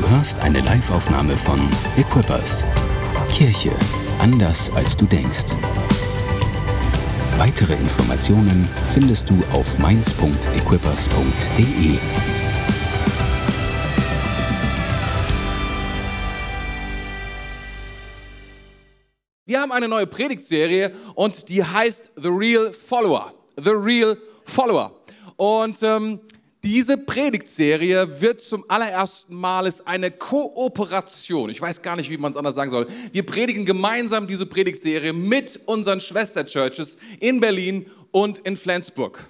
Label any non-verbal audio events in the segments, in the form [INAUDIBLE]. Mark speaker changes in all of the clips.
Speaker 1: Du hörst eine Liveaufnahme von Equippers. Kirche anders als du denkst. Weitere Informationen findest du auf mainz.equippers.de.
Speaker 2: Wir haben eine neue Predigtserie und die heißt The Real Follower. The Real Follower. Und ähm, diese Predigtserie wird zum allerersten Mal ist eine Kooperation. Ich weiß gar nicht, wie man es anders sagen soll. Wir predigen gemeinsam diese Predigtserie mit unseren Schwesterchurches in Berlin und in Flensburg.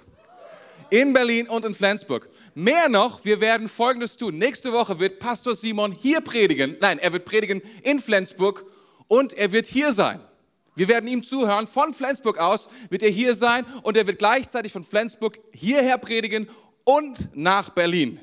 Speaker 2: In Berlin und in Flensburg. Mehr noch, wir werden Folgendes tun. Nächste Woche wird Pastor Simon hier predigen. Nein, er wird predigen in Flensburg und er wird hier sein. Wir werden ihm zuhören. Von Flensburg aus wird er hier sein und er wird gleichzeitig von Flensburg hierher predigen und nach Berlin.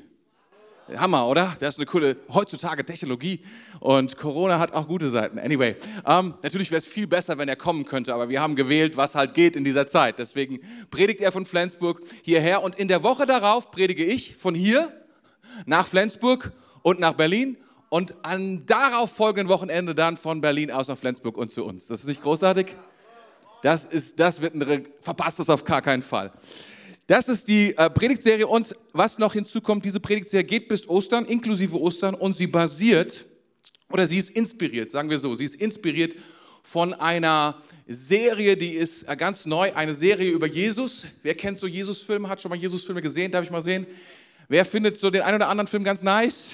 Speaker 2: Hammer, oder? Das ist eine coole heutzutage Technologie und Corona hat auch gute Seiten. Anyway, ähm, natürlich wäre es viel besser, wenn er kommen könnte, aber wir haben gewählt, was halt geht in dieser Zeit. Deswegen predigt er von Flensburg hierher und in der Woche darauf predige ich von hier nach Flensburg und nach Berlin und am darauf folgenden Wochenende dann von Berlin aus nach Flensburg und zu uns. Das ist nicht großartig? Das ist, das wird ein, verpasst das auf gar keinen Fall. Das ist die äh, Predigtserie und was noch hinzukommt, diese Predigtserie geht bis Ostern, inklusive Ostern und sie basiert oder sie ist inspiriert, sagen wir so, sie ist inspiriert von einer Serie, die ist äh, ganz neu, eine Serie über Jesus. Wer kennt so Jesus-Filme, hat schon mal Jesus-Filme gesehen, darf ich mal sehen? Wer findet so den einen oder anderen Film ganz nice?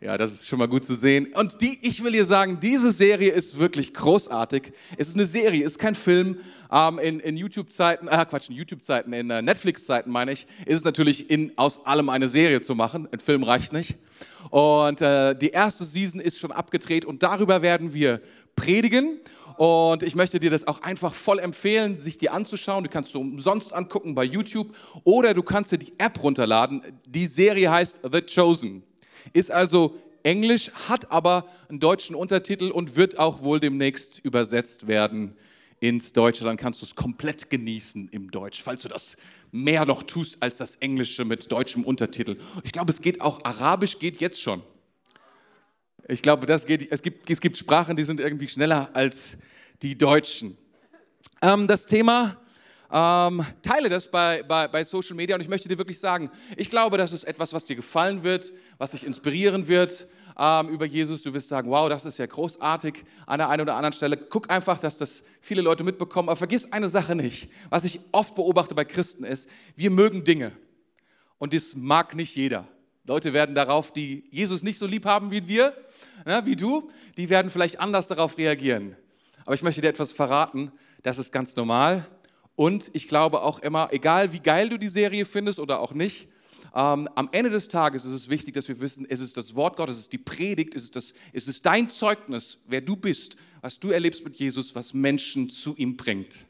Speaker 2: Ja, das ist schon mal gut zu sehen. Und die, ich will dir sagen, diese Serie ist wirklich großartig. Es ist eine Serie, ist kein Film. Ähm, in, in YouTube-Zeiten, äh, Quatsch, in YouTube-Zeiten, in äh, Netflix-Zeiten meine ich, ist es natürlich in, aus allem eine Serie zu machen. Ein Film reicht nicht. Und äh, die erste Season ist schon abgedreht und darüber werden wir predigen. Und ich möchte dir das auch einfach voll empfehlen, sich die anzuschauen. Du kannst du umsonst angucken bei YouTube oder du kannst dir die App runterladen. Die Serie heißt The Chosen. Ist also Englisch, hat aber einen deutschen Untertitel und wird auch wohl demnächst übersetzt werden ins Deutsche. Dann kannst du es komplett genießen im Deutsch, falls du das mehr noch tust als das Englische mit deutschem Untertitel. Ich glaube, es geht auch Arabisch, geht jetzt schon. Ich glaube, das geht, es, gibt, es gibt Sprachen, die sind irgendwie schneller als die Deutschen. Ähm, das Thema ähm, teile das bei, bei, bei Social Media und ich möchte dir wirklich sagen, ich glaube, das ist etwas, was dir gefallen wird, was dich inspirieren wird ähm, über Jesus. Du wirst sagen, wow, das ist ja großartig an der einen oder anderen Stelle. Guck einfach, dass das viele Leute mitbekommen. Aber vergiss eine Sache nicht. Was ich oft beobachte bei Christen ist, wir mögen Dinge und das mag nicht jeder. Leute werden darauf, die Jesus nicht so lieb haben wie wir, na, wie du, die werden vielleicht anders darauf reagieren. Aber ich möchte dir etwas verraten, das ist ganz normal. Und ich glaube auch immer, egal wie geil du die Serie findest oder auch nicht, ähm, am Ende des Tages ist es wichtig, dass wir wissen, es ist das Wort Gottes, es ist die Predigt, es ist, es ist dein Zeugnis, wer du bist, was du erlebst mit Jesus, was Menschen zu ihm bringt.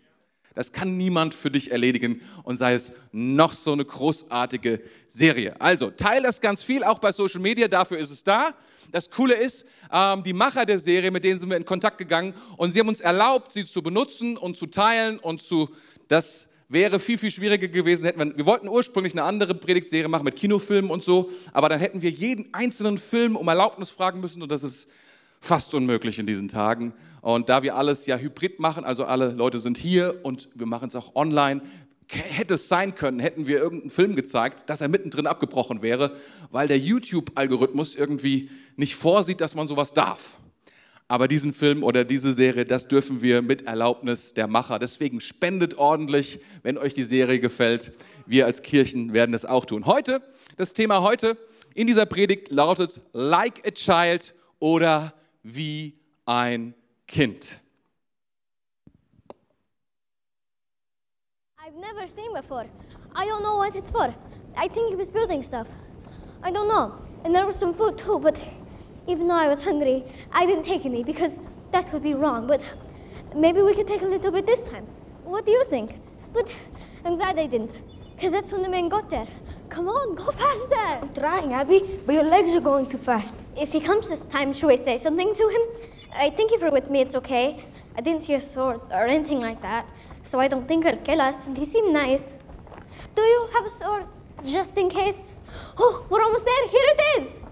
Speaker 2: Das kann niemand für dich erledigen und sei es noch so eine großartige Serie. Also teile das ganz viel, auch bei Social Media, dafür ist es da. Das Coole ist, ähm, die Macher der Serie, mit denen sind wir in Kontakt gegangen und sie haben uns erlaubt, sie zu benutzen und zu teilen und zu das wäre viel, viel schwieriger gewesen. Hätten wir, wir wollten ursprünglich eine andere Predigtserie machen mit Kinofilmen und so, aber dann hätten wir jeden einzelnen Film um Erlaubnis fragen müssen und das ist fast unmöglich in diesen Tagen. Und da wir alles ja hybrid machen, also alle Leute sind hier und wir machen es auch online, hätte es sein können, hätten wir irgendeinen Film gezeigt, dass er mittendrin abgebrochen wäre, weil der YouTube-Algorithmus irgendwie nicht vorsieht, dass man sowas darf. Aber diesen Film oder diese Serie, das dürfen wir mit Erlaubnis der Macher. Deswegen spendet ordentlich, wenn euch die Serie gefällt. Wir als Kirchen werden es auch tun. Heute, das Thema heute in dieser Predigt lautet Like a Child oder wie ein Kind.
Speaker 3: I've never seen before. I don't know what it's for. I think he was building stuff. I don't know. And there was some food too, but even though I was hungry, I didn't take any because that would be wrong. But maybe we could take a little bit this time. What do you think? But I'm glad I didn't, because that's when the man got there. Come on, go faster.
Speaker 4: I'm trying, Abby, but your legs are going too fast.
Speaker 3: If he comes this time, should we say something to him? I think if you're with me, it's okay. I didn't see a sword or anything like that, so I don't think he'll kill us, and he seemed nice. Do you have a sword, just in case? [GASPS] Oh, we're almost there. Here it is.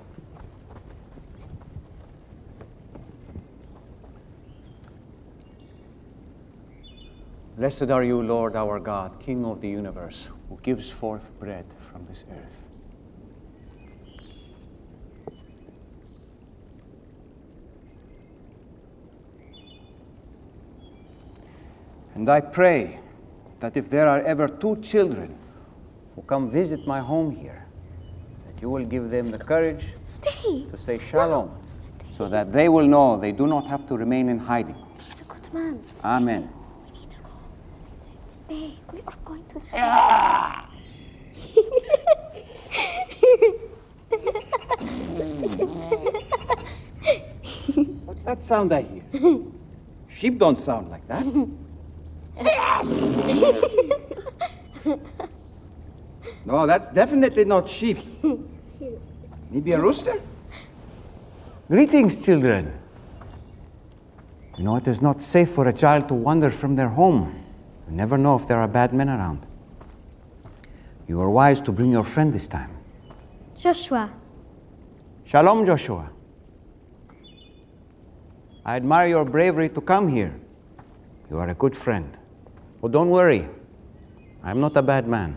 Speaker 5: Blessed are you, Lord our God, King of the universe, who gives forth bread from this earth. And I pray that if there are ever two children who come visit my home here, that you will give them the courage
Speaker 3: Stay.
Speaker 5: to say shalom, so that they will know they do not have to remain in hiding.
Speaker 3: He's a good man. Stay.
Speaker 5: Amen.
Speaker 3: We need to go. I said stay. We are going to stay.
Speaker 5: What's that sound I hear? Sheep don't sound like that. no, that's definitely not sheep. Maybe a rooster? Greetings, children. You know, it is not safe for a child to wander from their home. You never know if there are bad men around. You are wise to bring your friend this time.
Speaker 3: Joshua,
Speaker 5: Shalom, Joshua. I admire your bravery to come here. You are a good friend. Oh, don't worry. I'm not a bad man.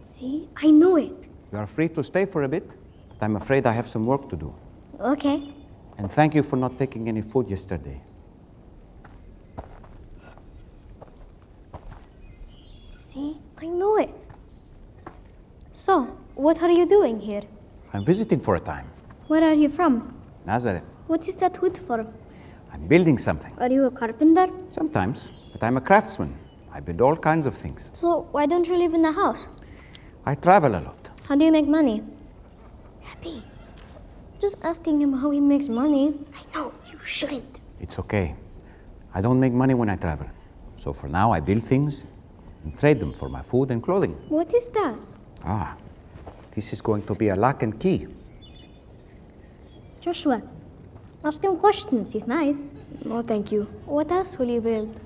Speaker 3: see, I knew it.
Speaker 5: You are free to stay for a bit, but I'm afraid I have some work to do.
Speaker 3: Okay.
Speaker 5: And thank you for not taking any food yesterday.
Speaker 3: See, I knew it. So, what are you doing here?
Speaker 5: I'm visiting for a time.
Speaker 3: Where are you from?
Speaker 5: Nazareth.
Speaker 3: What is that wood for?
Speaker 5: I'm building something.
Speaker 3: Are you a carpenter?
Speaker 5: Sometimes, but I'm a craftsman. I build all kinds of things.
Speaker 3: So, why don't you live in the house?
Speaker 5: I travel a lot.
Speaker 3: How do you make money? Happy. Just asking him how he makes money. I know, you shouldn't.
Speaker 5: It's okay. I don't make money when I travel. So for now, I build things and trade them for my food and clothing.
Speaker 3: What is that?
Speaker 5: Ah, this is going to be a lock and key.
Speaker 3: Joshua, ask him questions. He's nice.
Speaker 4: No, thank you.
Speaker 3: What else will you build?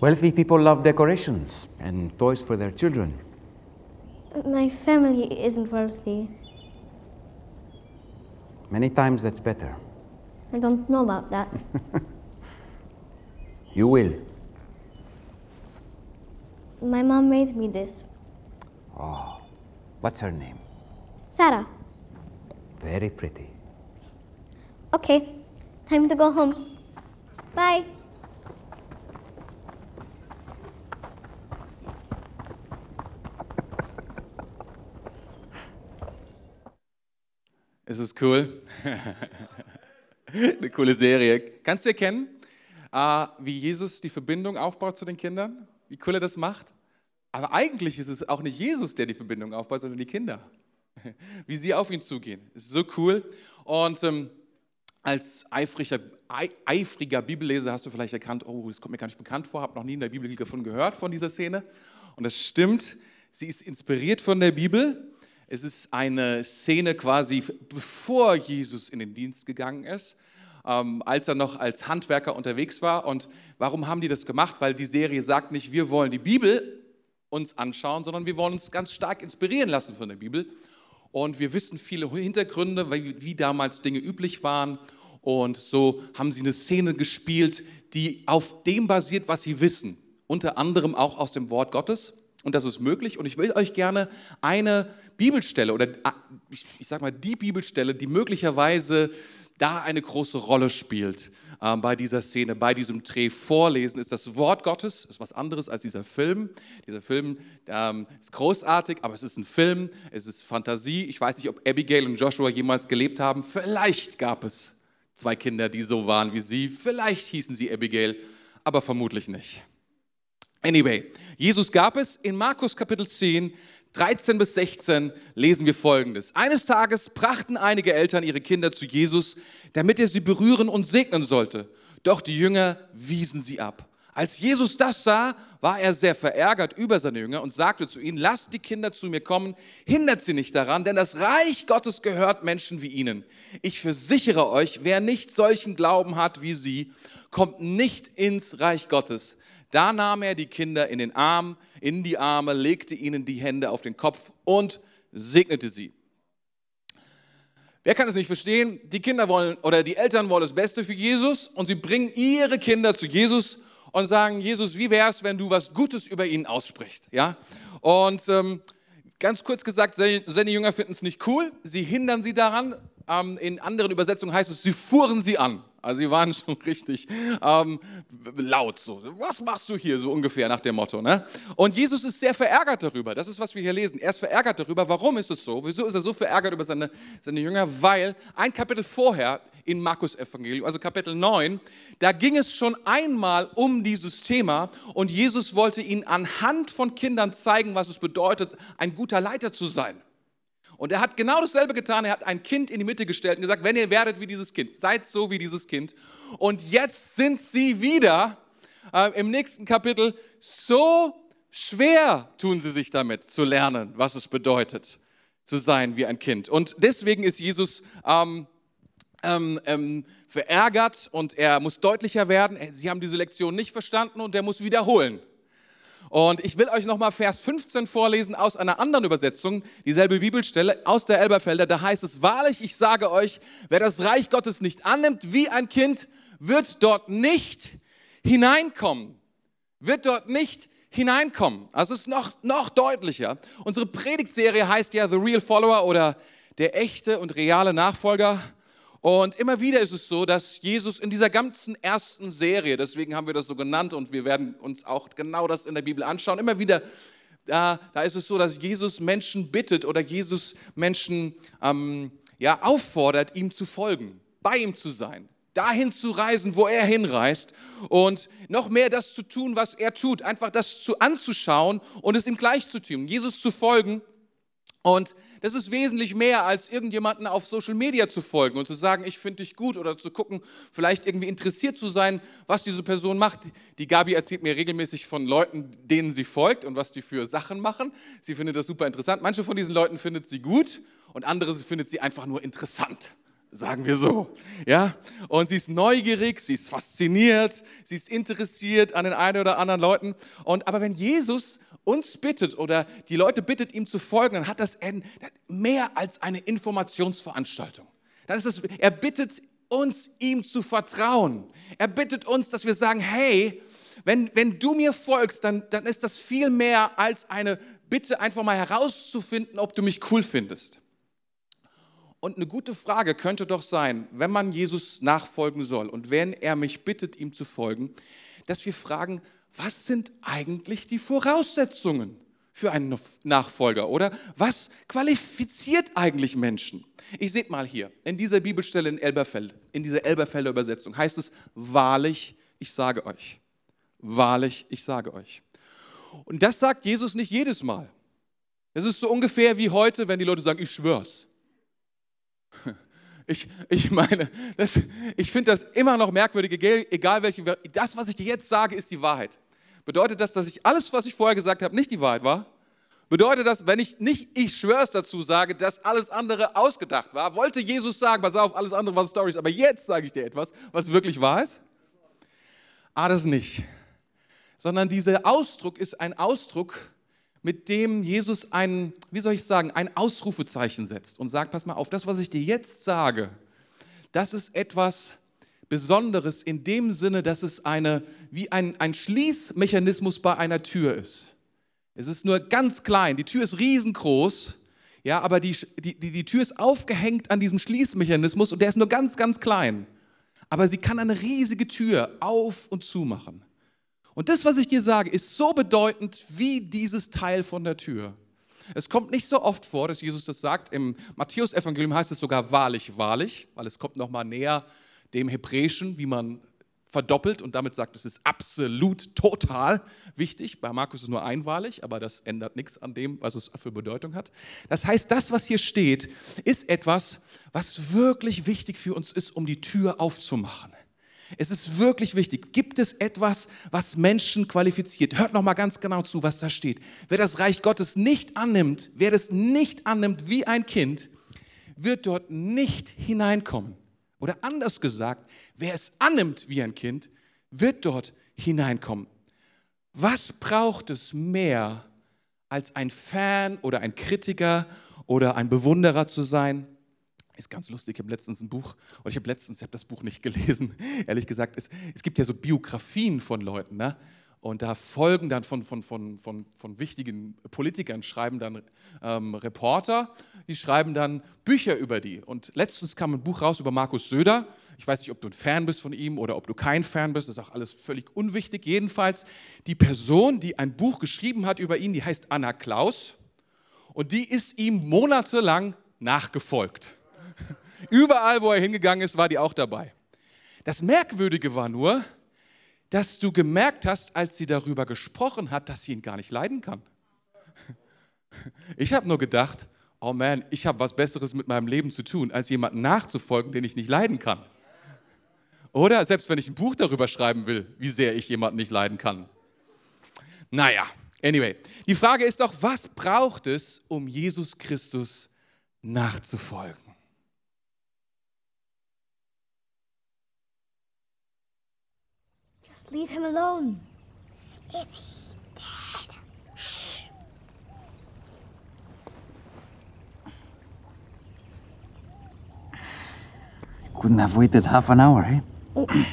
Speaker 5: Wealthy people love decorations and toys for their children.
Speaker 3: My family isn't wealthy.
Speaker 5: Many times that's better.
Speaker 3: I don't know about that. [LAUGHS]
Speaker 5: You will.
Speaker 3: My mom made me this.
Speaker 5: What's her name?
Speaker 3: Sarah.
Speaker 5: Very pretty.
Speaker 3: Okay, time to go home. Bye.
Speaker 2: Es ist cool. [LAUGHS] Eine coole Serie. Kannst du erkennen, äh, wie Jesus die Verbindung aufbaut zu den Kindern? Wie cool er das macht? Aber eigentlich ist es auch nicht Jesus, der die Verbindung aufbaut, sondern die Kinder. [LAUGHS] Wie sie auf ihn zugehen. Ist so cool. Und ähm, als eifriger, ei, eifriger Bibelleser hast du vielleicht erkannt, oh, das kommt mir gar nicht bekannt vor, habe noch nie in der Bibel davon gehört, von dieser Szene. Und das stimmt, sie ist inspiriert von der Bibel. Es ist eine Szene quasi, bevor Jesus in den Dienst gegangen ist, ähm, als er noch als Handwerker unterwegs war. Und warum haben die das gemacht? Weil die Serie sagt nicht, wir wollen die Bibel uns anschauen, sondern wir wollen uns ganz stark inspirieren lassen von der Bibel. Und wir wissen viele Hintergründe, wie, wie damals Dinge üblich waren. Und so haben sie eine Szene gespielt, die auf dem basiert, was sie wissen. Unter anderem auch aus dem Wort Gottes. Und das ist möglich. Und ich will euch gerne eine Bibelstelle oder ah, ich, ich sag mal die Bibelstelle, die möglicherweise da eine große Rolle spielt äh, bei dieser Szene, bei diesem Dreh vorlesen, ist das Wort Gottes, ist was anderes als dieser Film. Dieser Film ähm, ist großartig, aber es ist ein Film, es ist Fantasie. Ich weiß nicht, ob Abigail und Joshua jemals gelebt haben. Vielleicht gab es zwei Kinder, die so waren wie sie. Vielleicht hießen sie Abigail, aber vermutlich nicht. Anyway, Jesus gab es in Markus Kapitel 10, 13 bis 16 lesen wir folgendes. Eines Tages brachten einige Eltern ihre Kinder zu Jesus, damit er sie berühren und segnen sollte. Doch die Jünger wiesen sie ab. Als Jesus das sah, war er sehr verärgert über seine Jünger und sagte zu ihnen, lasst die Kinder zu mir kommen, hindert sie nicht daran, denn das Reich Gottes gehört Menschen wie ihnen. Ich versichere euch, wer nicht solchen Glauben hat wie sie, kommt nicht ins Reich Gottes. Da nahm er die Kinder in den Arm, in die Arme, legte ihnen die Hände auf den Kopf und segnete sie. Wer kann es nicht verstehen? Die Kinder wollen oder die Eltern wollen das Beste für Jesus und sie bringen ihre Kinder zu Jesus und sagen, Jesus, wie wäre es, wenn du was Gutes über ihn aussprichst? Ja? Und ähm, ganz kurz gesagt, seine Jünger finden es nicht cool, sie hindern sie daran. Ähm, in anderen Übersetzungen heißt es, sie fuhren sie an. Also sie waren [LAUGHS] schon richtig ähm, laut so. Was machst du hier so ungefähr nach dem Motto? Ne? Und Jesus ist sehr verärgert darüber. Das ist, was wir hier lesen. Er ist verärgert darüber. Warum ist es so? Wieso ist er so verärgert über seine, seine Jünger? Weil ein Kapitel vorher in Markus Evangelium, also Kapitel 9, da ging es schon einmal um dieses Thema und Jesus wollte ihnen anhand von Kindern zeigen, was es bedeutet, ein guter Leiter zu sein. Und er hat genau dasselbe getan. Er hat ein Kind in die Mitte gestellt und gesagt, wenn ihr werdet wie dieses Kind, seid so wie dieses Kind. Und jetzt sind sie wieder äh, im nächsten Kapitel so schwer tun sie sich damit zu lernen, was es bedeutet, zu sein wie ein Kind. Und deswegen ist Jesus ähm, ähm, ähm, verärgert und er muss deutlicher werden. Sie haben diese Lektion nicht verstanden und er muss wiederholen. Und ich will euch nochmal Vers 15 vorlesen aus einer anderen Übersetzung, dieselbe Bibelstelle aus der Elberfelder. Da heißt es, wahrlich, ich sage euch, wer das Reich Gottes nicht annimmt wie ein Kind, wird dort nicht hineinkommen. Wird dort nicht hineinkommen. Also es ist noch, noch deutlicher. Unsere Predigtserie heißt ja The Real Follower oder der echte und reale Nachfolger. Und immer wieder ist es so, dass Jesus in dieser ganzen ersten Serie, deswegen haben wir das so genannt und wir werden uns auch genau das in der Bibel anschauen, immer wieder, da, da ist es so, dass Jesus Menschen bittet oder Jesus Menschen ähm, ja, auffordert, ihm zu folgen, bei ihm zu sein, dahin zu reisen, wo er hinreist und noch mehr das zu tun, was er tut, einfach das zu anzuschauen und es ihm gleich zu tun, Jesus zu folgen. Und das ist wesentlich mehr als irgendjemanden auf Social Media zu folgen und zu sagen, ich finde dich gut oder zu gucken, vielleicht irgendwie interessiert zu sein, was diese Person macht. Die Gabi erzählt mir regelmäßig von Leuten, denen sie folgt und was die für Sachen machen. Sie findet das super interessant. Manche von diesen Leuten findet sie gut und andere findet sie einfach nur interessant sagen wir so. Ja? Und sie ist neugierig, sie ist fasziniert, sie ist interessiert an den einen oder anderen Leuten. Und aber wenn Jesus uns bittet oder die Leute bittet, ihm zu folgen, dann hat das mehr als eine Informationsveranstaltung. Dann ist es, er bittet uns, ihm zu vertrauen. Er bittet uns, dass wir sagen, hey, wenn, wenn du mir folgst, dann, dann ist das viel mehr als eine Bitte, einfach mal herauszufinden, ob du mich cool findest. Und eine gute Frage könnte doch sein, wenn man Jesus nachfolgen soll und wenn er mich bittet, ihm zu folgen, dass wir fragen, was sind eigentlich die Voraussetzungen für einen Nachfolger oder was qualifiziert eigentlich Menschen? Ich seht mal hier, in dieser Bibelstelle in Elberfeld, in dieser Elberfelder Übersetzung heißt es, wahrlich, ich sage euch. Wahrlich, ich sage euch. Und das sagt Jesus nicht jedes Mal. Es ist so ungefähr wie heute, wenn die Leute sagen, ich schwör's. Ich, ich meine, das, ich finde das immer noch merkwürdig, egal welche. Das, was ich dir jetzt sage, ist die Wahrheit. Bedeutet das, dass ich alles, was ich vorher gesagt habe, nicht die Wahrheit war? Bedeutet das, wenn ich nicht ich schwör's dazu sage, dass alles andere ausgedacht war? Wollte Jesus sagen, pass auf, alles andere war Stories, aber jetzt sage ich dir etwas, was wirklich wahr ist? Ah, das nicht. Sondern dieser Ausdruck ist ein Ausdruck, mit dem Jesus ein, wie soll ich sagen, ein Ausrufezeichen setzt und sagt, pass mal auf, das, was ich dir jetzt sage, das ist etwas Besonderes in dem Sinne, dass es eine, wie ein, ein Schließmechanismus bei einer Tür ist. Es ist nur ganz klein, die Tür ist riesengroß, ja, aber die, die, die Tür ist aufgehängt an diesem Schließmechanismus und der ist nur ganz, ganz klein. Aber sie kann eine riesige Tür auf und zu machen. Und das, was ich dir sage, ist so bedeutend wie dieses Teil von der Tür. Es kommt nicht so oft vor, dass Jesus das sagt. Im Matthäus-Evangelium heißt es sogar wahrlich, wahrlich, weil es kommt nochmal näher dem Hebräischen, wie man verdoppelt und damit sagt, es ist absolut total wichtig. Bei Markus ist es nur einwahrlich, aber das ändert nichts an dem, was es für Bedeutung hat. Das heißt, das, was hier steht, ist etwas, was wirklich wichtig für uns ist, um die Tür aufzumachen. Es ist wirklich wichtig. Gibt es etwas, was Menschen qualifiziert? Hört noch mal ganz genau zu, was da steht. Wer das Reich Gottes nicht annimmt, wer das nicht annimmt wie ein Kind, wird dort nicht hineinkommen. Oder anders gesagt, wer es annimmt wie ein Kind, wird dort hineinkommen. Was braucht es mehr, als ein Fan oder ein Kritiker oder ein Bewunderer zu sein? Ist ganz lustig, ich habe letztens ein Buch, oder ich habe letztens, ich habe das Buch nicht [LAUGHS] gelesen, ehrlich gesagt, es, es gibt ja so Biografien von Leuten, ne? Und da folgen dann von, von, von, von, von wichtigen Politikern, schreiben dann ähm, Reporter, die schreiben dann Bücher über die. Und letztens kam ein Buch raus über Markus Söder. Ich weiß nicht, ob du ein Fan bist von ihm oder ob du kein Fan bist, das ist auch alles völlig unwichtig. Jedenfalls, die Person, die ein Buch geschrieben hat über ihn, die heißt Anna Klaus. Und die ist ihm monatelang nachgefolgt. Überall, wo er hingegangen ist, war die auch dabei. Das Merkwürdige war nur, dass du gemerkt hast, als sie darüber gesprochen hat, dass sie ihn gar nicht leiden kann. Ich habe nur gedacht, oh man, ich habe was Besseres mit meinem Leben zu tun, als jemanden nachzufolgen, den ich nicht leiden kann. Oder selbst wenn ich ein Buch darüber schreiben will, wie sehr ich jemanden nicht leiden kann. Naja, anyway. Die Frage ist doch, was braucht es, um Jesus Christus nachzufolgen?
Speaker 6: Leave him alone.
Speaker 7: Is he dead?
Speaker 6: Shh.
Speaker 5: Couldn't have waited half an hour, eh? [CLEARS THROAT]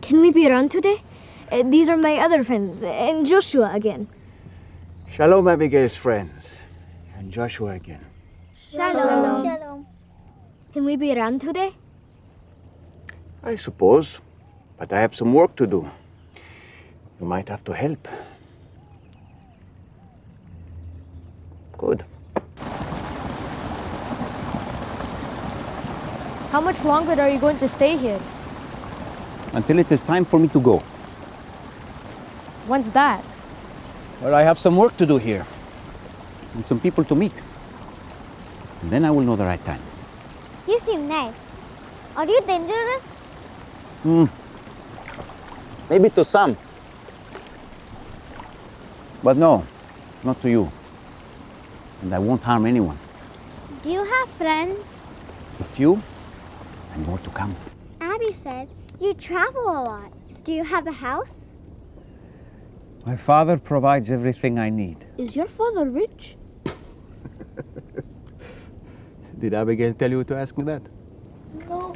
Speaker 6: Can we be around today? Uh, these are my other friends, and Joshua again.
Speaker 5: Shalom, Abigail's friends. And Joshua again.
Speaker 6: Shalom. Shalom. Can we be around today?
Speaker 5: I suppose. But I have some work to do. You might have to help. Good.
Speaker 7: How much longer are you going to stay here?
Speaker 5: Until it is time for me to go.
Speaker 7: When's that?
Speaker 5: Well, I have some work to do here. And some people to meet. And then I will know the right time.
Speaker 6: You seem nice. Are you dangerous?
Speaker 5: Hmm. Maybe to some. But no, not to you. And I won't harm anyone.
Speaker 6: Do you have friends?
Speaker 5: A few, and more to come.
Speaker 6: Abby said you travel a lot. Do you have a house?
Speaker 5: My father provides everything I need.
Speaker 7: Is your father rich? [LAUGHS]
Speaker 5: Did Abigail tell you to ask me that?
Speaker 7: No.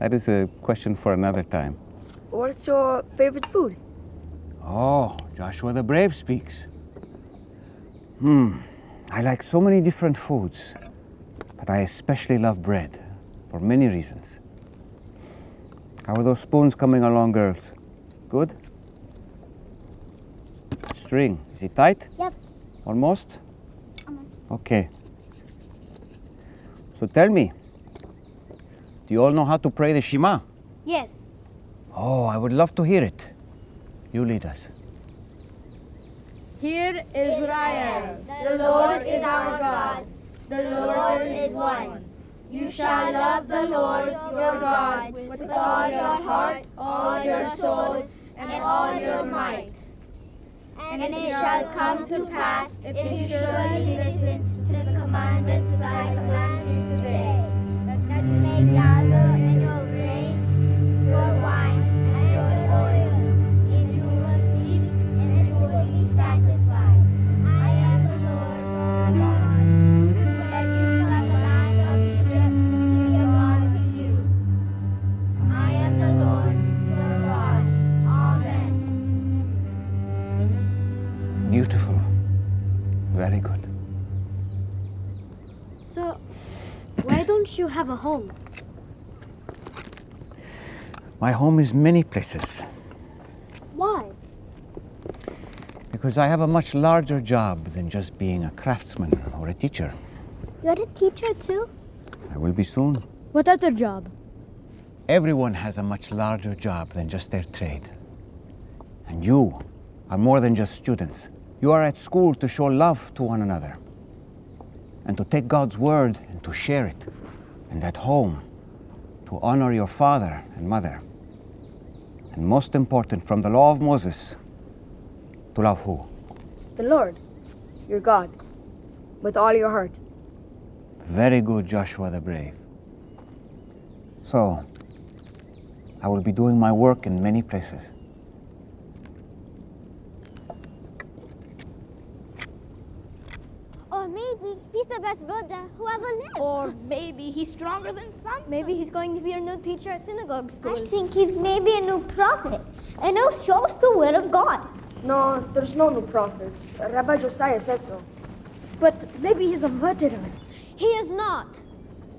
Speaker 5: That is a question for another time.
Speaker 7: What's your favorite food?
Speaker 5: Oh, Joshua the Brave speaks. Hmm, I like so many different foods, but I especially love bread for many reasons. How are those spoons coming along, girls? Good? String, is it tight?
Speaker 6: Yep.
Speaker 5: Almost? Okay. So tell me, do you all know how to pray the Shema?
Speaker 6: Yes.
Speaker 5: Oh, I would love to hear it. You lead us.
Speaker 7: Hear Israel.
Speaker 6: The Lord is our God. The Lord is one. You shall love the Lord your God with all your heart, all your soul, and all your might. And it shall come to pass if you surely listen to the commandments I command you today, that you may gather don't you have a home?
Speaker 5: My home is many places
Speaker 6: Why?
Speaker 5: because I have a much larger job than just being a craftsman or a teacher.
Speaker 6: You're a teacher too?
Speaker 5: I will be soon.
Speaker 7: What other job?
Speaker 5: Everyone has a much larger job than just their trade. And you are more than just students. You are at school to show love to one another and to take God's word and to share it. And at home, to honor your father and mother. And most important, from the law of Moses, to love who?
Speaker 7: The Lord, your God, with all your heart.
Speaker 5: Very good, Joshua the Brave. So, I will be doing my work in many places.
Speaker 6: Oh
Speaker 3: maybe he's the best builder who ever lived.
Speaker 7: Or maybe he's stronger than Samson.
Speaker 3: Maybe he's going to be a new teacher at synagogue school. I think he's maybe a new prophet, and who shows the word of God.
Speaker 4: No, there's no new prophets. Rabbi Josiah said so. But maybe he's a murderer.
Speaker 3: He is not.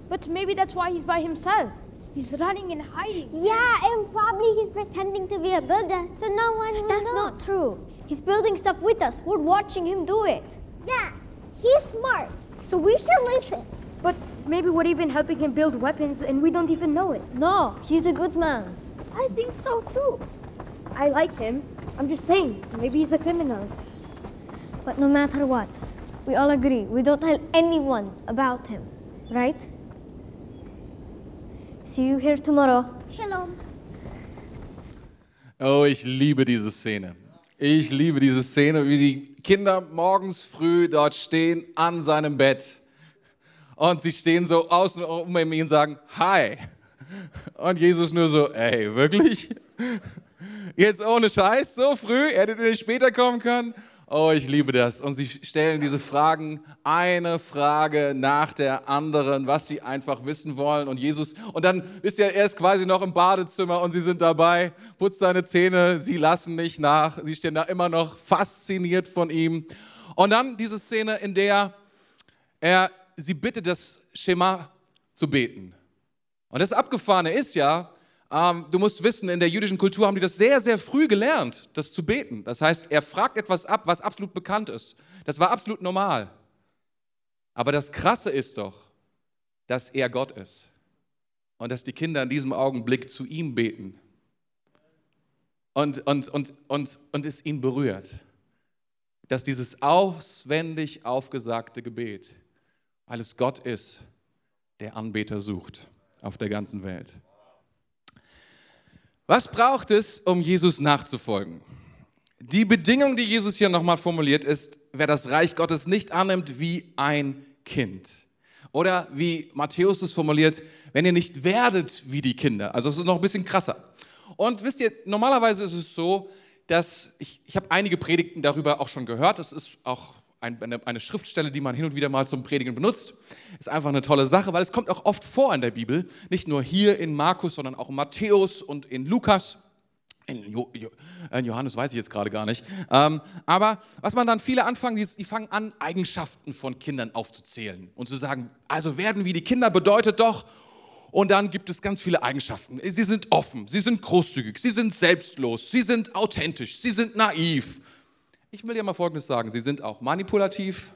Speaker 7: But maybe that's why he's by himself. He's running and hiding.
Speaker 3: Yeah, and probably he's pretending to be a builder, so no one will
Speaker 7: That's
Speaker 3: know.
Speaker 7: not true.
Speaker 3: He's building stuff with us. We're watching him do it. Yeah, he's smart, so we should listen.
Speaker 4: But maybe we're even helping him build weapons and we don't even know it.
Speaker 3: No, he's a good man.
Speaker 4: I think so too. I like him. I'm just saying, maybe he's a criminal.
Speaker 3: But no matter what, we all agree we don't tell anyone about him, right? See you here tomorrow. Shalom.
Speaker 2: Oh, ich liebe diese Szene. Ich liebe diese Szene, wie die Kinder morgens früh dort stehen an seinem Bett. Und sie stehen so außen um ihn und sagen, hi. Und Jesus nur so, ey, wirklich? Jetzt ohne Scheiß, so früh? Hättet ihr nicht später kommen können? Oh, ich liebe das. Und sie stellen diese Fragen, eine Frage nach der anderen, was sie einfach wissen wollen. Und Jesus, und dann wisst ihr, er ist quasi noch im Badezimmer und sie sind dabei, putzt seine Zähne, sie lassen nicht nach, sie stehen da immer noch fasziniert von ihm. Und dann diese Szene, in der er sie bittet, das Schema zu beten. Und das Abgefahrene ist ja, ähm, du musst wissen, in der jüdischen Kultur haben die das sehr, sehr früh gelernt, das zu beten. Das heißt, er fragt etwas ab, was absolut bekannt ist. Das war absolut normal. Aber das Krasse ist doch, dass er Gott ist und dass die Kinder in diesem Augenblick zu ihm beten und, und, und, und, und es ihn berührt. Dass dieses auswendig aufgesagte Gebet, weil es Gott ist, der Anbeter sucht auf der ganzen Welt. Was braucht es, um Jesus nachzufolgen? Die Bedingung, die Jesus hier nochmal formuliert, ist, wer das Reich Gottes nicht annimmt wie ein Kind. Oder wie Matthäus es formuliert, wenn ihr nicht werdet wie die Kinder. Also es ist noch ein bisschen krasser. Und wisst ihr, normalerweise ist es so, dass ich, ich habe einige Predigten darüber auch schon gehört. Das ist auch eine, eine Schriftstelle, die man hin und wieder mal zum Predigen benutzt. Ist einfach eine tolle Sache, weil es kommt auch oft vor in der Bibel. Nicht nur hier in Markus, sondern auch in Matthäus und in Lukas. In, jo, jo, in Johannes weiß ich jetzt gerade gar nicht. Ähm, aber was man dann viele anfangen, die, die fangen an, Eigenschaften von Kindern aufzuzählen und zu sagen, also werden wie die Kinder bedeutet doch, und dann gibt es ganz viele Eigenschaften. Sie sind offen, sie sind großzügig, sie sind selbstlos, sie sind authentisch, sie sind naiv. Ich will dir mal Folgendes sagen, sie sind auch manipulativ,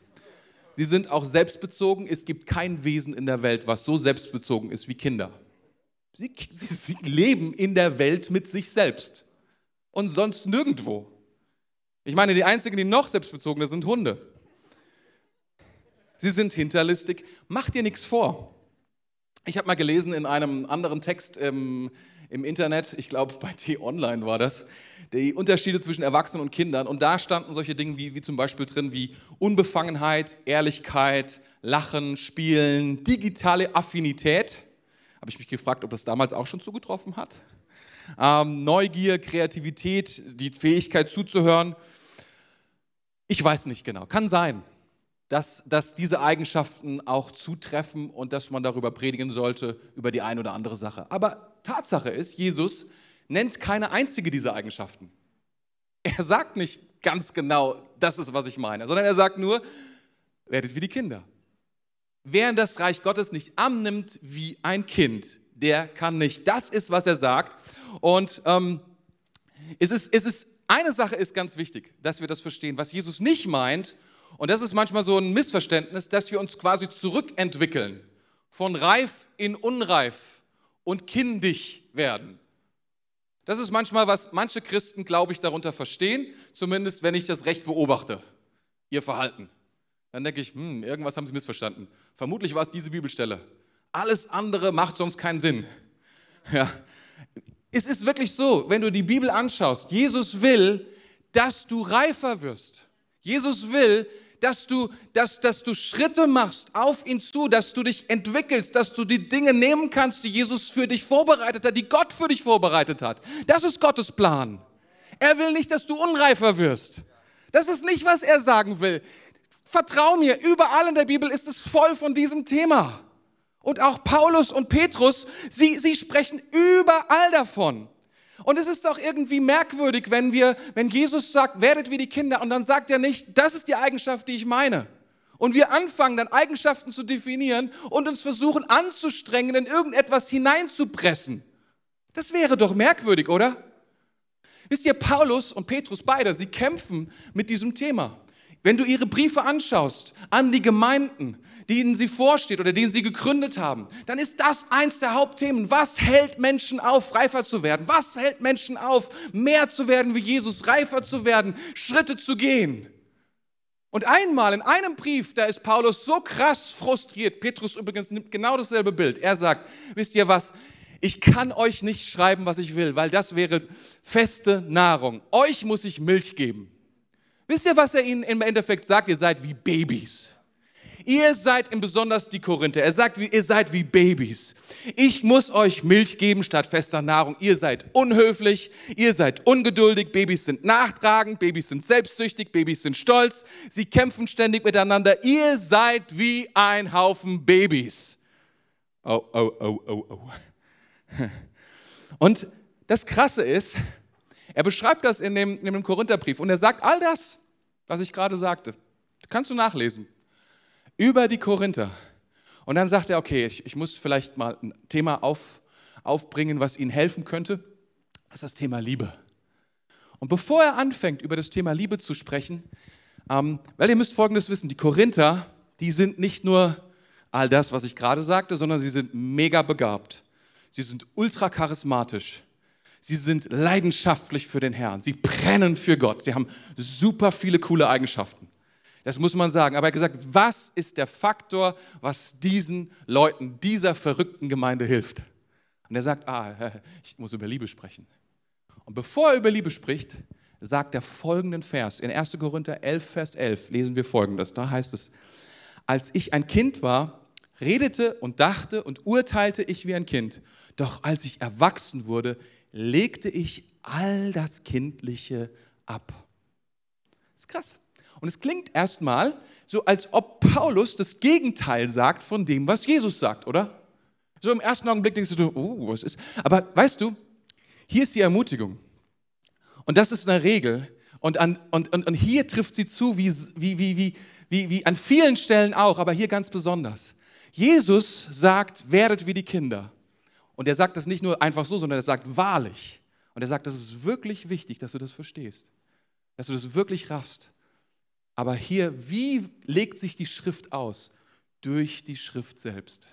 Speaker 2: sie sind auch selbstbezogen. Es gibt kein Wesen in der Welt, was so selbstbezogen ist wie Kinder. Sie, sie, sie leben in der Welt mit sich selbst und sonst nirgendwo. Ich meine, die einzigen, die noch selbstbezogener sind, Hunde. Sie sind hinterlistig. Mach dir nichts vor. Ich habe mal gelesen in einem anderen Text im, im Internet, ich glaube bei T-Online war das, die Unterschiede zwischen Erwachsenen und Kindern. Und da standen solche Dinge wie, wie zum Beispiel drin wie Unbefangenheit, Ehrlichkeit, Lachen, Spielen, digitale Affinität. Habe ich mich gefragt, ob das damals auch schon zugetroffen hat. Ähm, Neugier, Kreativität, die Fähigkeit zuzuhören. Ich weiß nicht genau, kann sein dass, dass diese Eigenschaften auch zutreffen und dass man darüber predigen sollte, über die eine oder andere Sache. Aber Tatsache ist, Jesus nennt keine einzige dieser Eigenschaften. Er sagt nicht ganz genau, das ist, was ich meine, sondern er sagt nur, werdet wie die Kinder. Wer das Reich Gottes nicht annimmt wie ein Kind, der kann nicht. Das ist, was er sagt. Und ähm, es, ist, es ist, eine Sache ist ganz wichtig, dass wir das verstehen. Was Jesus nicht meint, und das ist manchmal so ein Missverständnis, dass wir uns quasi zurückentwickeln, von reif in unreif und kindisch werden. Das ist manchmal, was manche Christen, glaube ich, darunter verstehen, zumindest wenn ich das recht beobachte, ihr Verhalten. Dann denke ich, hm, irgendwas haben sie missverstanden. Vermutlich war es diese Bibelstelle. Alles andere macht sonst keinen Sinn. Ja. Es ist wirklich so, wenn du die Bibel anschaust, Jesus will, dass du reifer wirst. Jesus will, dass du, dass, dass du Schritte machst auf ihn zu, dass du dich entwickelst, dass du die Dinge nehmen kannst, die Jesus für dich vorbereitet hat, die Gott für dich vorbereitet hat. Das ist Gottes Plan. Er will nicht, dass du unreifer wirst. Das ist nicht, was er sagen will. Vertrau mir, überall in der Bibel ist es voll von diesem Thema. Und auch Paulus und Petrus, sie, sie sprechen überall davon. Und es ist doch irgendwie merkwürdig, wenn wir, wenn Jesus sagt, werdet wie die Kinder, und dann sagt er nicht, das ist die Eigenschaft, die ich meine. Und wir anfangen dann Eigenschaften zu definieren und uns versuchen anzustrengen, in irgendetwas hineinzupressen. Das wäre doch merkwürdig, oder? Wisst ihr, Paulus und Petrus beide, sie kämpfen mit diesem Thema. Wenn du ihre Briefe anschaust an die Gemeinden, denen sie vorsteht oder denen sie gegründet haben, dann ist das eins der Hauptthemen. Was hält Menschen auf, reifer zu werden? Was hält Menschen auf, mehr zu werden wie Jesus, reifer zu werden, Schritte zu gehen? Und einmal in einem Brief, da ist Paulus so krass frustriert. Petrus übrigens nimmt genau dasselbe Bild. Er sagt, wisst ihr was? Ich kann euch nicht schreiben, was ich will, weil das wäre feste Nahrung. Euch muss ich Milch geben. Wisst ihr, was er ihnen im Endeffekt sagt? Ihr seid wie Babys. Ihr seid im besonders die Korinther. Er sagt, ihr seid wie Babys. Ich muss euch Milch geben statt fester Nahrung. Ihr seid unhöflich, ihr seid ungeduldig, Babys sind nachtragend, Babys sind selbstsüchtig, Babys sind stolz, sie kämpfen ständig miteinander. Ihr seid wie ein Haufen Babys. Oh, oh, oh, oh, oh. Und das Krasse ist, er beschreibt das in dem, in dem Korintherbrief und er sagt all das, was ich gerade sagte. Kannst du nachlesen über die Korinther. Und dann sagt er, okay, ich, ich muss vielleicht mal ein Thema auf, aufbringen, was ihnen helfen könnte. Das ist das Thema Liebe. Und bevor er anfängt, über das Thema Liebe zu sprechen, ähm, weil ihr müsst Folgendes wissen, die Korinther, die sind nicht nur all das, was ich gerade sagte, sondern sie sind mega begabt. Sie sind ultra charismatisch. Sie sind leidenschaftlich für den Herrn. Sie brennen für Gott. Sie haben super viele coole Eigenschaften. Das muss man sagen. Aber er hat gesagt, was ist der Faktor, was diesen Leuten, dieser verrückten Gemeinde hilft? Und er sagt, ah, [LAUGHS] ich muss über Liebe sprechen. Und bevor er über Liebe spricht, sagt er folgenden Vers. In 1. Korinther 11, Vers 11 lesen wir folgendes. Da heißt es, als ich ein Kind war, redete und dachte und urteilte ich wie ein Kind. Doch als ich erwachsen wurde, legte ich all das Kindliche ab. Das ist krass. Und es klingt erstmal so, als ob Paulus das Gegenteil sagt von dem, was Jesus sagt, oder? So im ersten Augenblick denkst du, oh, was ist. Aber weißt du, hier ist die Ermutigung. Und das ist eine Regel. Und, an, und, und, und hier trifft sie zu, wie, wie, wie, wie, wie, wie an vielen Stellen auch, aber hier ganz besonders. Jesus sagt, werdet wie die Kinder. Und er sagt das nicht nur einfach so, sondern er sagt wahrlich. Und er sagt, das ist wirklich wichtig, dass du das verstehst. Dass du das wirklich raffst. Aber hier, wie legt sich die Schrift aus? Durch die Schrift selbst.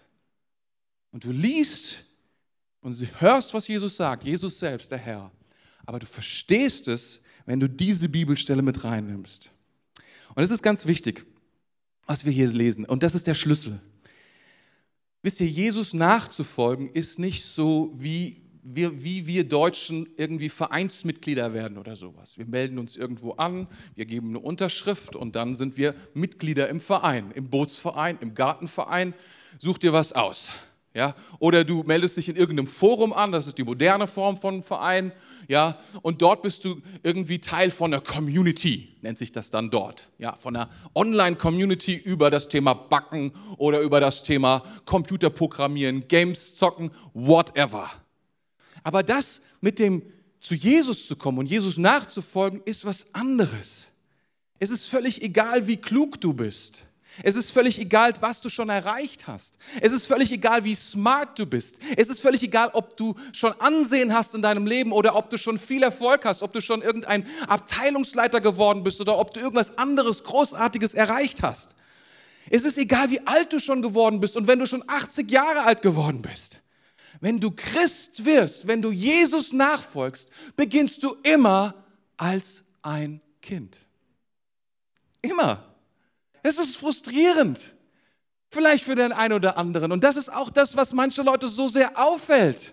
Speaker 2: Und du liest und hörst, was Jesus sagt, Jesus selbst, der Herr. Aber du verstehst es, wenn du diese Bibelstelle mit reinnimmst. Und es ist ganz wichtig, was wir hier lesen. Und das ist der Schlüssel. Wisst ihr, Jesus nachzufolgen ist nicht so wie wir, wie wir Deutschen irgendwie Vereinsmitglieder werden oder sowas. Wir melden uns irgendwo an, wir geben eine Unterschrift und dann sind wir Mitglieder im Verein, im Bootsverein, im Gartenverein. Such dir was aus. Ja? Oder du meldest dich in irgendeinem Forum an, das ist die moderne Form von Verein, ja? und dort bist du irgendwie Teil von einer Community, nennt sich das dann dort. Ja? Von einer Online-Community über das Thema Backen oder über das Thema Computerprogrammieren, Games zocken, whatever. Aber das mit dem zu Jesus zu kommen und Jesus nachzufolgen, ist was anderes. Es ist völlig egal, wie klug du bist. Es ist völlig egal, was du schon erreicht hast. Es ist völlig egal, wie smart du bist. Es ist völlig egal, ob du schon Ansehen hast in deinem Leben oder ob du schon viel Erfolg hast, ob du schon irgendein Abteilungsleiter geworden bist oder ob du irgendwas anderes Großartiges erreicht hast. Es ist egal, wie alt du schon geworden bist und wenn du schon 80 Jahre alt geworden bist. Wenn du Christ wirst, wenn du Jesus nachfolgst, beginnst du immer als ein Kind. Immer. Es ist frustrierend. Vielleicht für den einen oder anderen. Und das ist auch das, was manche Leute so sehr auffällt.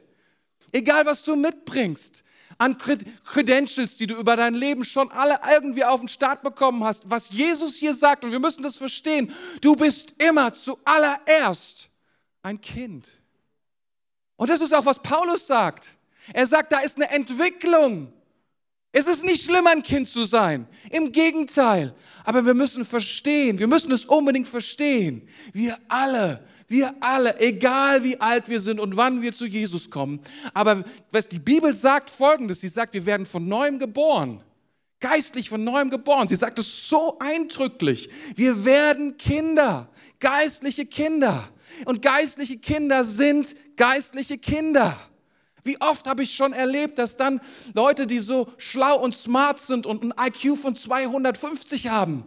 Speaker 2: Egal, was du mitbringst an Credentials, die du über dein Leben schon alle irgendwie auf den Start bekommen hast, was Jesus hier sagt, und wir müssen das verstehen, du bist immer zuallererst ein Kind. Und das ist auch, was Paulus sagt. Er sagt, da ist eine Entwicklung. Es ist nicht schlimm, ein Kind zu sein. Im Gegenteil. Aber wir müssen verstehen, wir müssen es unbedingt verstehen. Wir alle, wir alle, egal wie alt wir sind und wann wir zu Jesus kommen. Aber was die Bibel sagt folgendes, sie sagt, wir werden von neuem geboren. Geistlich von neuem geboren. Sie sagt es so eindrücklich. Wir werden Kinder, geistliche Kinder. Und geistliche Kinder sind geistliche Kinder. Wie oft habe ich schon erlebt, dass dann Leute, die so schlau und smart sind und ein IQ von 250 haben,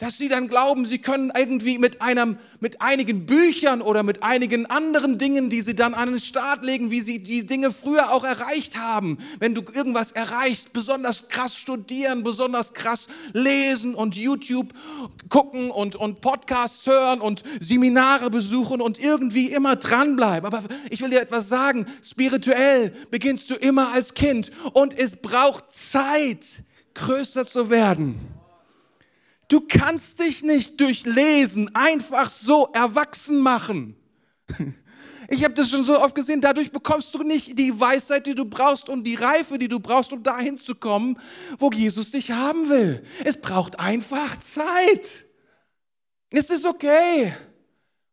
Speaker 2: dass sie dann glauben, sie können irgendwie mit einem, mit einigen Büchern oder mit einigen anderen Dingen, die sie dann an den Start legen, wie sie die Dinge früher auch erreicht haben. Wenn du irgendwas erreichst, besonders krass studieren, besonders krass lesen und YouTube gucken und, und Podcasts hören und Seminare besuchen und irgendwie immer dranbleiben. Aber ich will dir etwas sagen, spirituell beginnst du immer als Kind und es braucht Zeit, größer zu werden. Du kannst dich nicht durch Lesen einfach so erwachsen machen. [LAUGHS] Ich habe das schon so oft gesehen, dadurch bekommst du nicht die Weisheit, die du brauchst und die Reife, die du brauchst, um dahin zu kommen, wo Jesus dich haben will. Es braucht einfach Zeit. Es ist okay.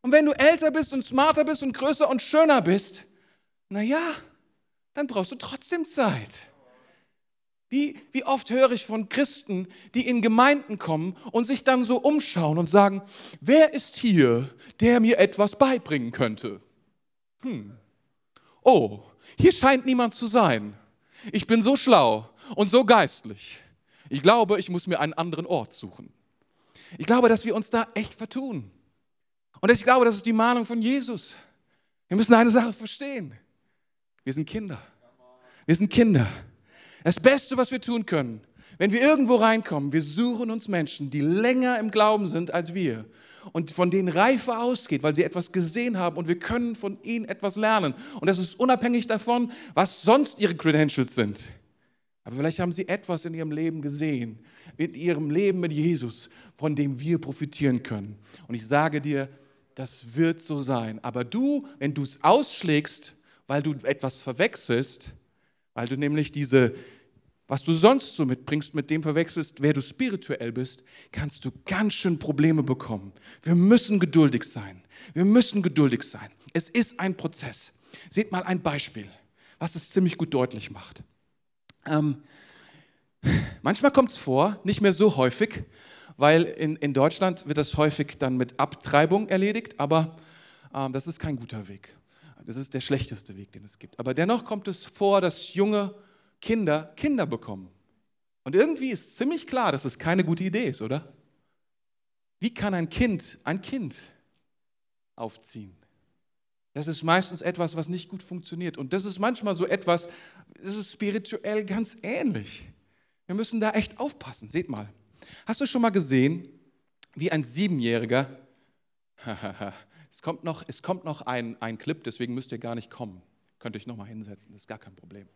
Speaker 2: Und wenn du älter bist und smarter bist und größer und schöner bist, naja, dann brauchst du trotzdem Zeit. Wie, wie oft höre ich von Christen, die in Gemeinden kommen und sich dann so umschauen und sagen, wer ist hier, der mir etwas beibringen könnte? Hm. Oh, hier scheint niemand zu sein. Ich bin so schlau und so geistlich. Ich glaube, ich muss mir einen anderen Ort suchen. Ich glaube, dass wir uns da echt vertun. Und ich glaube, das ist die Mahnung von Jesus. Wir müssen eine Sache verstehen. Wir sind Kinder. Wir sind Kinder. Das Beste, was wir tun können, wenn wir irgendwo reinkommen, wir suchen uns Menschen, die länger im Glauben sind als wir und von denen Reife ausgeht, weil sie etwas gesehen haben und wir können von ihnen etwas lernen. Und das ist unabhängig davon, was sonst ihre Credentials sind. Aber vielleicht haben sie etwas in ihrem Leben gesehen, in ihrem Leben mit Jesus, von dem wir profitieren können. Und ich sage dir, das wird so sein. Aber du, wenn du es ausschlägst, weil du etwas verwechselst, weil du nämlich diese was du sonst so mitbringst, mit dem verwechselst, wer du spirituell bist, kannst du ganz schön Probleme bekommen. Wir müssen geduldig sein. Wir müssen geduldig sein. Es ist ein Prozess. Seht mal ein Beispiel, was es ziemlich gut deutlich macht. Ähm, manchmal kommt es vor, nicht mehr so häufig, weil in, in Deutschland wird das häufig dann mit Abtreibung erledigt, aber ähm, das ist kein guter Weg. Das ist der schlechteste Weg, den es gibt. Aber dennoch kommt es vor, dass junge Kinder Kinder bekommen. Und irgendwie ist ziemlich klar, dass es keine gute Idee ist, oder? Wie kann ein Kind ein Kind aufziehen? Das ist meistens etwas, was nicht gut funktioniert. Und das ist manchmal so etwas, das ist spirituell ganz ähnlich. Wir müssen da echt aufpassen. Seht mal. Hast du schon mal gesehen, wie ein Siebenjähriger, [LAUGHS] es kommt noch, es kommt noch ein, ein Clip, deswegen müsst ihr gar nicht kommen. Könnt ihr euch nochmal hinsetzen, das ist gar kein Problem.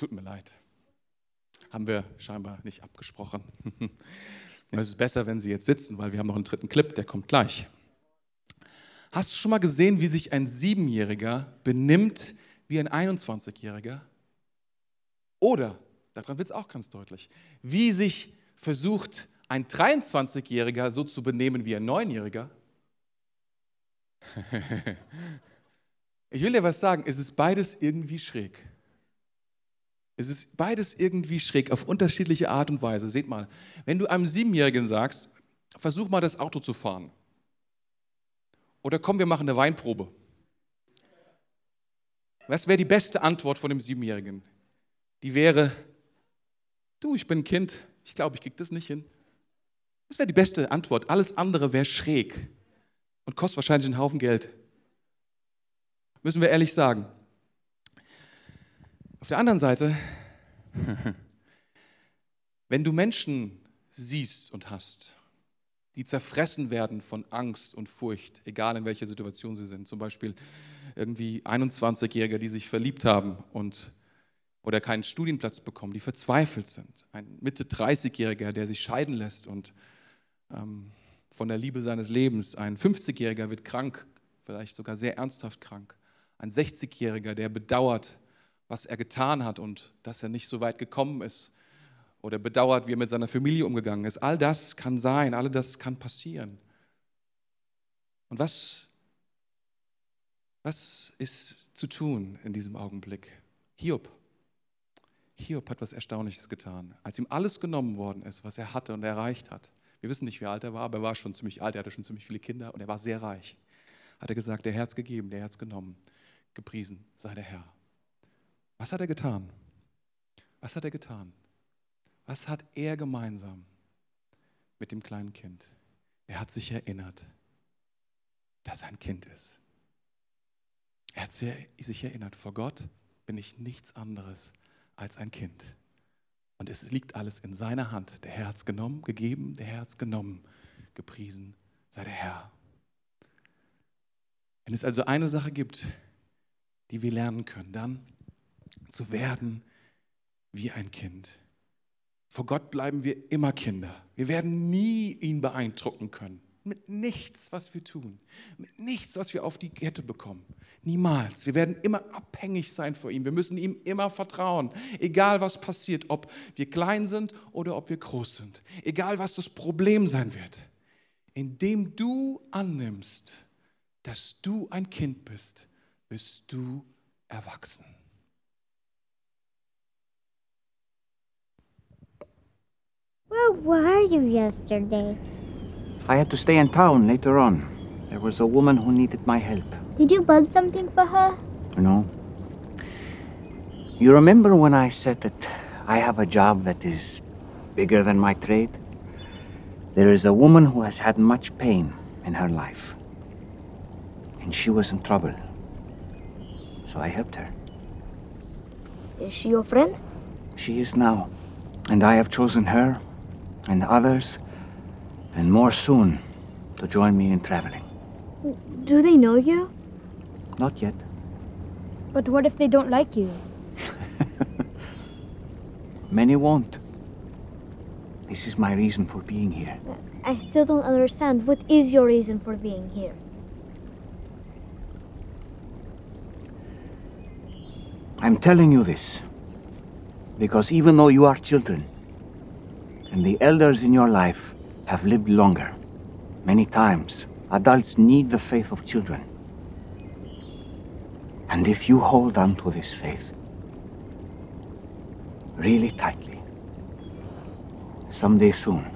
Speaker 2: Tut mir leid. Haben wir scheinbar nicht abgesprochen. [LAUGHS] es ist besser, wenn Sie jetzt sitzen, weil wir haben noch einen dritten Clip, der kommt gleich. Hast du schon mal gesehen, wie sich ein Siebenjähriger benimmt wie ein 21-Jähriger? Oder, daran wird es auch ganz deutlich, wie sich versucht ein 23-Jähriger so zu benehmen wie ein Neunjähriger? [LAUGHS] ich will dir was sagen, es ist beides irgendwie schräg. Es ist beides irgendwie schräg, auf unterschiedliche Art und Weise. Seht mal, wenn du einem Siebenjährigen sagst, versuch mal das Auto zu fahren. Oder komm, wir machen eine Weinprobe. Was wäre die beste Antwort von dem Siebenjährigen? Die wäre, du, ich bin ein Kind, ich glaube, ich kriege das nicht hin. Das wäre die beste Antwort. Alles andere wäre schräg und kostet wahrscheinlich einen Haufen Geld. Müssen wir ehrlich sagen. Auf der anderen Seite, [LAUGHS] wenn du Menschen siehst und hast, die zerfressen werden von Angst und Furcht, egal in welcher Situation sie sind, zum Beispiel irgendwie 21-Jährige, die sich verliebt haben und oder keinen Studienplatz bekommen, die verzweifelt sind, ein Mitte 30-Jähriger, der sich scheiden lässt und ähm, von der Liebe seines Lebens, ein 50-Jähriger wird krank, vielleicht sogar sehr ernsthaft krank, Ein 60-Jähriger, der bedauert, was er getan hat und dass er nicht so weit gekommen ist. Oder bedauert, wie er mit seiner Familie umgegangen ist. All das kann sein, all das kann passieren. Und was, was ist zu tun in diesem Augenblick? Hiob. Hiob hat was Erstaunliches getan. Als ihm alles genommen worden ist, was er hatte und erreicht hat, wir wissen nicht, wie alt er war, aber er war schon ziemlich alt, er hatte schon ziemlich viele Kinder und er war sehr reich. Hat er gesagt, der Herz gegeben, der Herz genommen. Gepriesen sei der Herr. Was hat er getan? Was hat er getan? Was hat er gemeinsam mit dem kleinen Kind? Er hat sich erinnert, dass er ein Kind ist. Er hat sich erinnert, vor Gott bin ich nichts anderes als ein Kind. Und es liegt alles in seiner Hand. Der Herr hat es genommen, gegeben, der Herr hat es genommen. Gepriesen sei der Herr. Wenn es also eine Sache gibt, die wir lernen können, dann zu werden wie ein Kind. Vor Gott bleiben wir immer Kinder. Wir werden nie ihn beeindrucken können. Mit nichts, was wir tun. Mit nichts, was wir auf die Kette bekommen. Niemals. Wir werden immer abhängig sein vor ihm. Wir müssen ihm immer vertrauen. Egal was passiert, ob wir klein sind oder ob wir groß sind. Egal was das Problem sein wird. Indem du annimmst, dass du ein Kind bist, bist du erwachsen.
Speaker 3: Where were you yesterday?
Speaker 5: I had to stay in town later on. There was a woman who needed my help.
Speaker 3: Did you build something for her?
Speaker 5: No. You remember when I said that I have a job that is bigger than my trade? There is a woman who has had much pain in her life. And she was in trouble. So I helped her.
Speaker 4: Is she your friend?
Speaker 5: She is now. And I have chosen her and others and more soon to join me in traveling.
Speaker 3: Do they know you?
Speaker 5: Not yet.
Speaker 7: But what if they don't like you? [LAUGHS]
Speaker 5: Many won't. This is my reason for being here.
Speaker 3: I still don't understand. What is your reason for being here?
Speaker 5: I'm telling you this because even though you are children, and the elders in your life have lived longer, many times adults need the faith of children. And if you hold on to this faith really tightly, someday soon,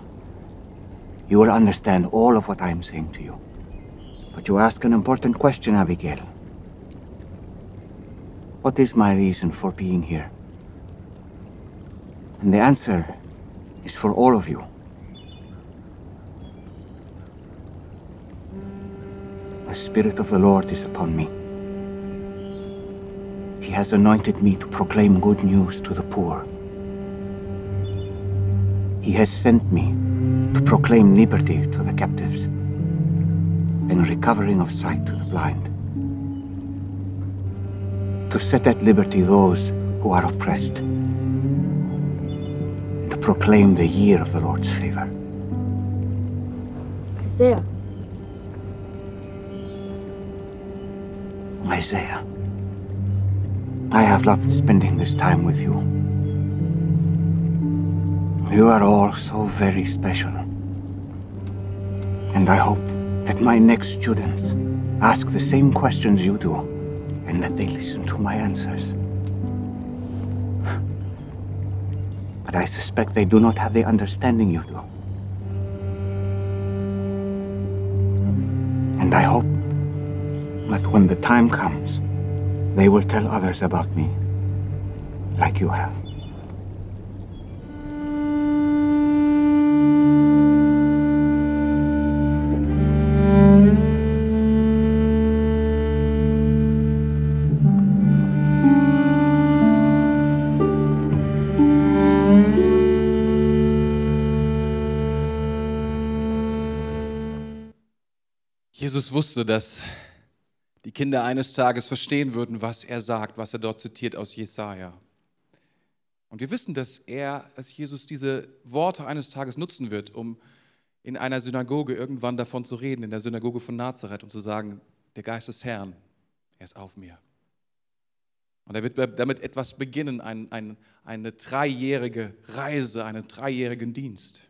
Speaker 5: you will understand all of what I am saying to you. But you ask an important question, Abigail. What is my reason for being here? And the answer is for all of you. The Spirit of the Lord is upon me. He has anointed me to proclaim good news to the poor. He has sent me to proclaim liberty to the captives and recovering of sight to the blind. To set at liberty those who are oppressed. Proclaim the year of the Lord's favor.
Speaker 4: Isaiah.
Speaker 5: Isaiah. I have loved spending this time with you. You are all so very special. And I hope that my next students ask the same questions you do and that they listen to my answers. But I suspect they do not have the understanding you do. And I hope that when the time comes, they will tell others about me, like you have.
Speaker 2: Wusste, dass die Kinder eines Tages verstehen würden, was er sagt, was er dort zitiert aus Jesaja. Und wir wissen, dass er, dass Jesus diese Worte eines Tages nutzen wird, um in einer Synagoge irgendwann davon zu reden, in der Synagoge von Nazareth und zu sagen, der Geist des Herrn, er ist auf mir. Und er wird damit etwas beginnen, ein, ein, eine dreijährige Reise, einen dreijährigen Dienst.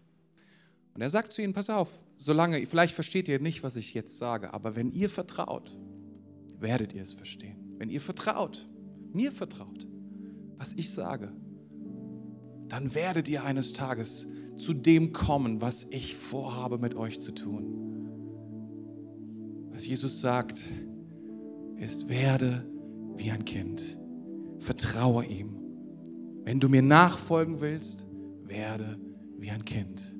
Speaker 2: Und er sagt zu ihnen, pass auf, solange, vielleicht versteht ihr nicht, was ich jetzt sage, aber wenn ihr vertraut, werdet ihr es verstehen. Wenn ihr vertraut, mir vertraut, was ich sage, dann werdet ihr eines Tages zu dem kommen, was ich vorhabe mit euch zu tun. Was Jesus sagt, ist, werde wie ein Kind. Vertraue ihm. Wenn du mir nachfolgen willst, werde wie ein Kind.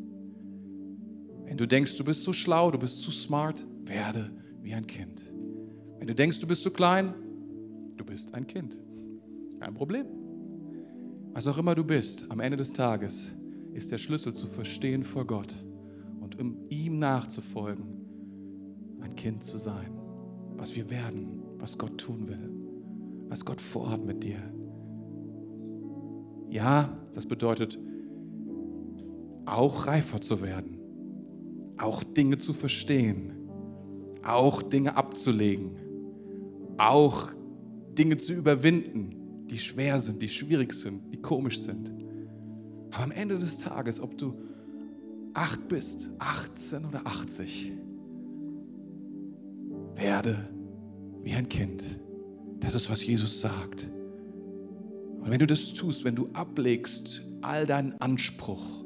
Speaker 2: Wenn du denkst, du bist so schlau, du bist zu smart, werde wie ein Kind. Wenn du denkst, du bist zu klein, du bist ein Kind. Kein Problem. Was auch immer du bist, am Ende des Tages ist der Schlüssel zu verstehen vor Gott und um ihm nachzufolgen, ein Kind zu sein. Was wir werden, was Gott tun will, was Gott vorhat mit dir. Ja, das bedeutet auch reifer zu werden, auch Dinge zu verstehen, auch Dinge abzulegen, auch Dinge zu überwinden, die schwer sind, die schwierig sind, die komisch sind. Aber am Ende des Tages, ob du acht bist, 18 oder 80, werde wie ein Kind. Das ist, was Jesus sagt. Und wenn du das tust, wenn du ablegst all deinen Anspruch,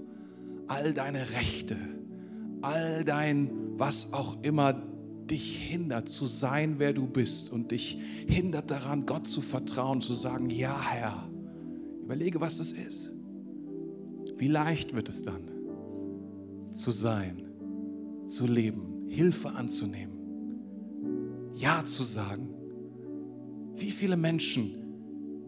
Speaker 2: all deine Rechte, all dein, was auch immer dich hindert zu sein, wer du bist und dich hindert daran, Gott zu vertrauen, zu sagen, ja Herr, überlege, was das ist. Wie leicht wird es dann, zu sein, zu leben, Hilfe anzunehmen, Ja zu sagen. Wie viele Menschen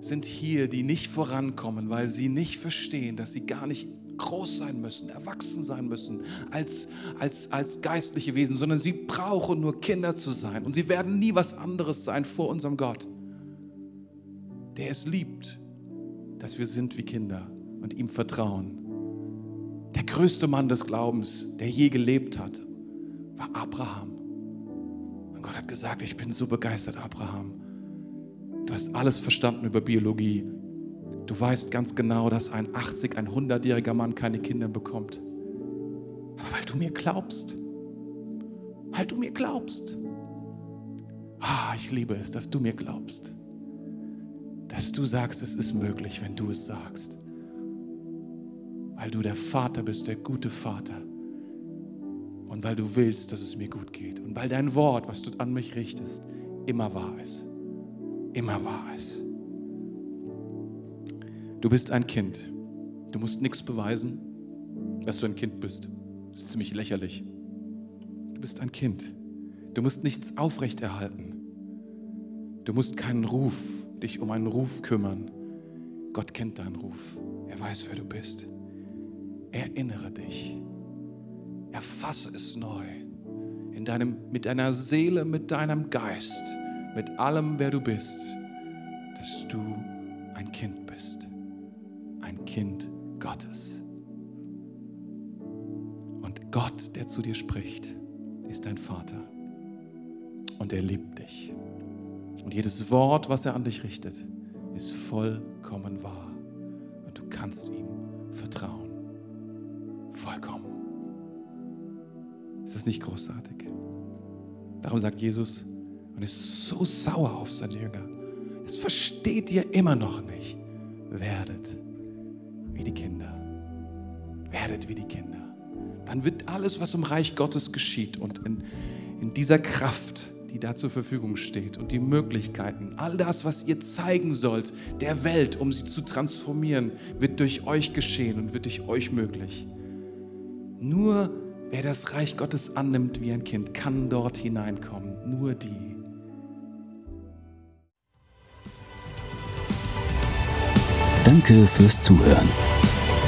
Speaker 2: sind hier, die nicht vorankommen, weil sie nicht verstehen, dass sie gar nicht groß sein müssen, erwachsen sein müssen als, als, als geistliche Wesen, sondern sie brauchen nur Kinder zu sein. Und sie werden nie was anderes sein vor unserem Gott, der es liebt, dass wir sind wie Kinder und ihm vertrauen. Der größte Mann des Glaubens, der je gelebt hat, war Abraham. Und Gott hat gesagt, ich bin so begeistert, Abraham. Du hast alles verstanden über Biologie. Du weißt ganz genau, dass ein 80, ein 100-jähriger Mann keine Kinder bekommt. Aber weil du mir glaubst, weil du mir glaubst. Ah, ich liebe es, dass du mir glaubst. Dass du sagst, es ist möglich, wenn du es sagst. Weil du der Vater bist, der gute Vater. Und weil du willst, dass es mir gut geht. Und weil dein Wort, was du an mich richtest, immer wahr ist. Immer wahr ist. Du bist ein Kind. Du musst nichts beweisen, dass du ein Kind bist. Das ist ziemlich lächerlich. Du bist ein Kind. Du musst nichts aufrechterhalten. Du musst keinen Ruf, dich um einen Ruf kümmern. Gott kennt deinen Ruf. Er weiß, wer du bist. Erinnere dich. Erfasse es neu. In deinem, mit deiner Seele, mit deinem Geist, mit allem, wer du bist, dass du ein Kind bist. Kind Gottes. Und Gott, der zu dir spricht, ist dein Vater. Und er liebt dich. Und jedes Wort, was er an dich richtet, ist vollkommen wahr. Und du kannst ihm vertrauen. Vollkommen. Ist das nicht großartig? Darum sagt Jesus und ist so sauer auf seine Jünger. Das versteht ihr immer noch nicht. Werdet wie die Kinder. Werdet wie die Kinder. Dann wird alles, was im Reich Gottes geschieht und in, in dieser Kraft, die da zur Verfügung steht und die Möglichkeiten, all das, was ihr zeigen sollt der Welt, um sie zu transformieren, wird durch euch geschehen und wird durch euch möglich. Nur wer das Reich Gottes annimmt wie ein Kind, kann dort hineinkommen. Nur die.
Speaker 1: Danke fürs Zuhören.